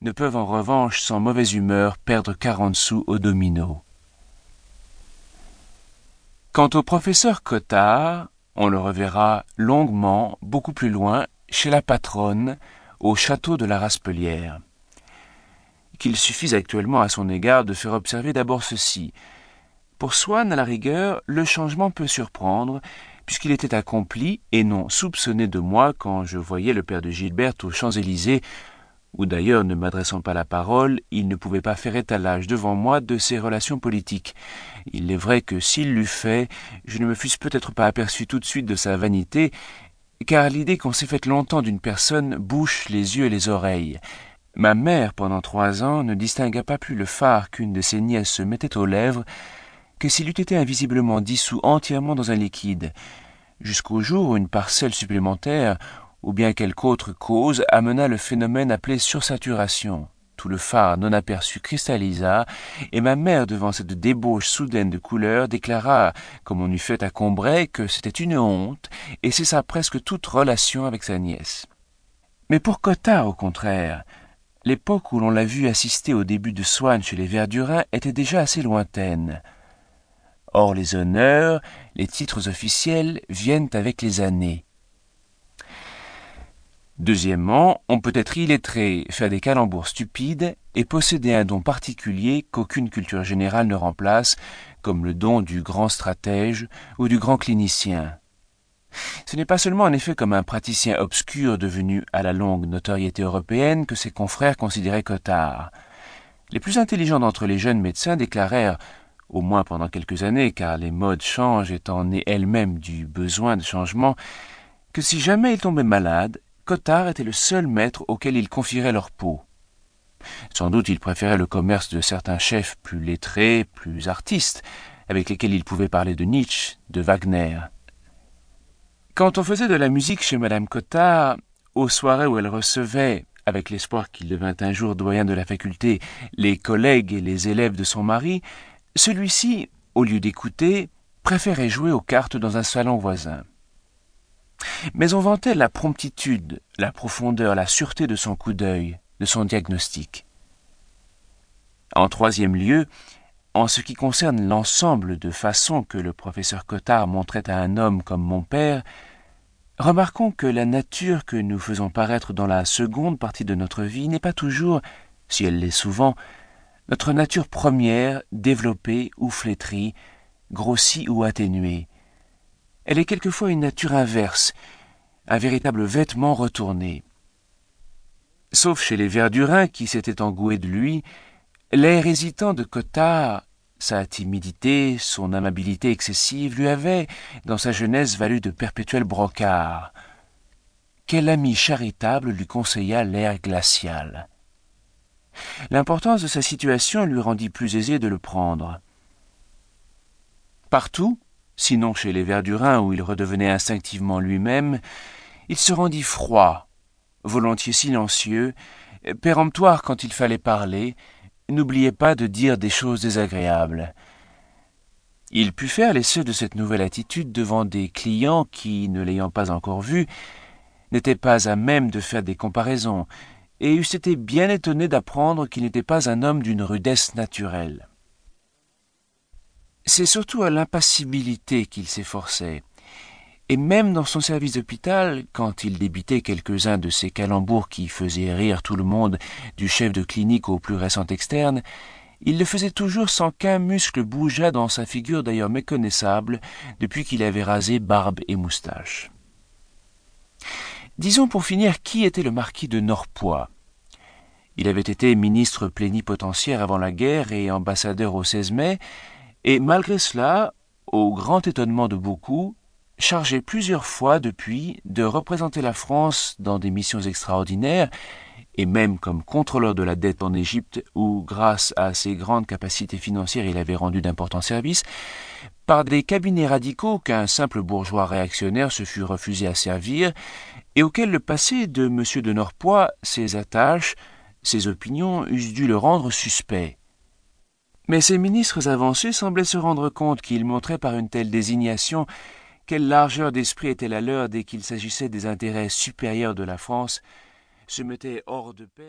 ne peuvent en revanche sans mauvaise humeur perdre quarante sous au domino. Quant au professeur Cottard, on le reverra longuement, beaucoup plus loin, chez la patronne, au château de la Raspelière. Qu'il suffise actuellement à son égard de faire observer d'abord ceci. Pour Swann, à la rigueur, le changement peut surprendre, puisqu'il était accompli et non soupçonné de moi quand je voyais le père de Gilberte aux Champs-Élysées, où d'ailleurs, ne m'adressant pas la parole, il ne pouvait pas faire étalage devant moi de ses relations politiques. Il est vrai que s'il l'eût fait, je ne me fusse peut-être pas aperçu tout de suite de sa vanité, car l'idée qu'on s'est faite longtemps d'une personne bouche les yeux et les oreilles. Ma mère, pendant trois ans, ne distingua pas plus le phare qu'une de ses nièces se mettait aux lèvres que s'il eût été invisiblement dissous entièrement dans un liquide, jusqu'au jour où une parcelle supplémentaire, ou bien quelque autre cause, amena le phénomène appelé sursaturation. Tout le phare non aperçu cristallisa, et ma mère, devant cette débauche soudaine de couleur, déclara, comme on eût fait à Combray, que c'était une honte, et cessa presque toute relation avec sa nièce. Mais pour Cottard, au contraire, l'époque où l'on l'a vu assister au début de Swann chez les Verdurins était déjà assez lointaine. Or les honneurs, les titres officiels viennent avec les années. Deuxièmement, on peut être illettré, faire des calembours stupides et posséder un don particulier qu'aucune culture générale ne remplace, comme le don du grand stratège ou du grand clinicien. Ce n'est pas seulement en effet comme un praticien obscur devenu à la longue notoriété européenne que ses confrères considéraient Cottard. Les plus intelligents d'entre les jeunes médecins déclarèrent au moins pendant quelques années, car les modes changent étant nées elles-mêmes du besoin de changement, que si jamais ils tombaient malades, Cottard était le seul maître auquel ils confieraient leur peau. Sans doute ils préféraient le commerce de certains chefs plus lettrés, plus artistes, avec lesquels ils pouvaient parler de Nietzsche, de Wagner. Quand on faisait de la musique chez madame Cottard, aux soirées où elle recevait, avec l'espoir qu'il devint un jour doyen de la faculté, les collègues et les élèves de son mari, celui-ci, au lieu d'écouter, préférait jouer aux cartes dans un salon voisin. Mais on vantait la promptitude, la profondeur, la sûreté de son coup d'œil, de son diagnostic. En troisième lieu, en ce qui concerne l'ensemble de façons que le professeur Cottard montrait à un homme comme mon père, remarquons que la nature que nous faisons paraître dans la seconde partie de notre vie n'est pas toujours, si elle l'est souvent, notre nature première, développée ou flétrie, grossie ou atténuée. Elle est quelquefois une nature inverse, un véritable vêtement retourné. Sauf chez les Verdurins qui s'étaient engoués de lui, l'air hésitant de Cottard, sa timidité, son amabilité excessive lui avaient, dans sa jeunesse, valu de perpétuels brocards. Quel ami charitable lui conseilla l'air glacial L'importance de sa situation lui rendit plus aisé de le prendre. Partout, sinon chez les Verdurins où il redevenait instinctivement lui-même, il se rendit froid, volontiers silencieux, péremptoire quand il fallait parler, n'oubliait pas de dire des choses désagréables. Il put faire l'essai de cette nouvelle attitude devant des clients qui, ne l'ayant pas encore vu, n'étaient pas à même de faire des comparaisons, et eussent été bien étonnés d'apprendre qu'il n'était pas un homme d'une rudesse naturelle. C'est surtout à l'impassibilité qu'il s'efforçait, et même dans son service d'hôpital, quand il débitait quelques-uns de ces calembours qui faisaient rire tout le monde, du chef de clinique au plus récent externe, il le faisait toujours sans qu'un muscle bougeât dans sa figure d'ailleurs méconnaissable depuis qu'il avait rasé barbe et moustache. Disons pour finir qui était le marquis de Norpois? Il avait été ministre plénipotentiaire avant la guerre et ambassadeur au 16 mai, et malgré cela, au grand étonnement de beaucoup, chargé plusieurs fois depuis de représenter la France dans des missions extraordinaires, et même comme contrôleur de la dette en Égypte, où, grâce à ses grandes capacités financières, il avait rendu d'importants services, par des cabinets radicaux qu'un simple bourgeois réactionnaire se fut refusé à servir, et auxquels le passé de M. de Norpois, ses attaches, ses opinions eussent dû le rendre suspect. Mais ces ministres avancés semblaient se rendre compte qu'ils montraient par une telle désignation quelle largeur d'esprit était la leur dès qu'il s'agissait des intérêts supérieurs de la France, se mettaient hors de pair.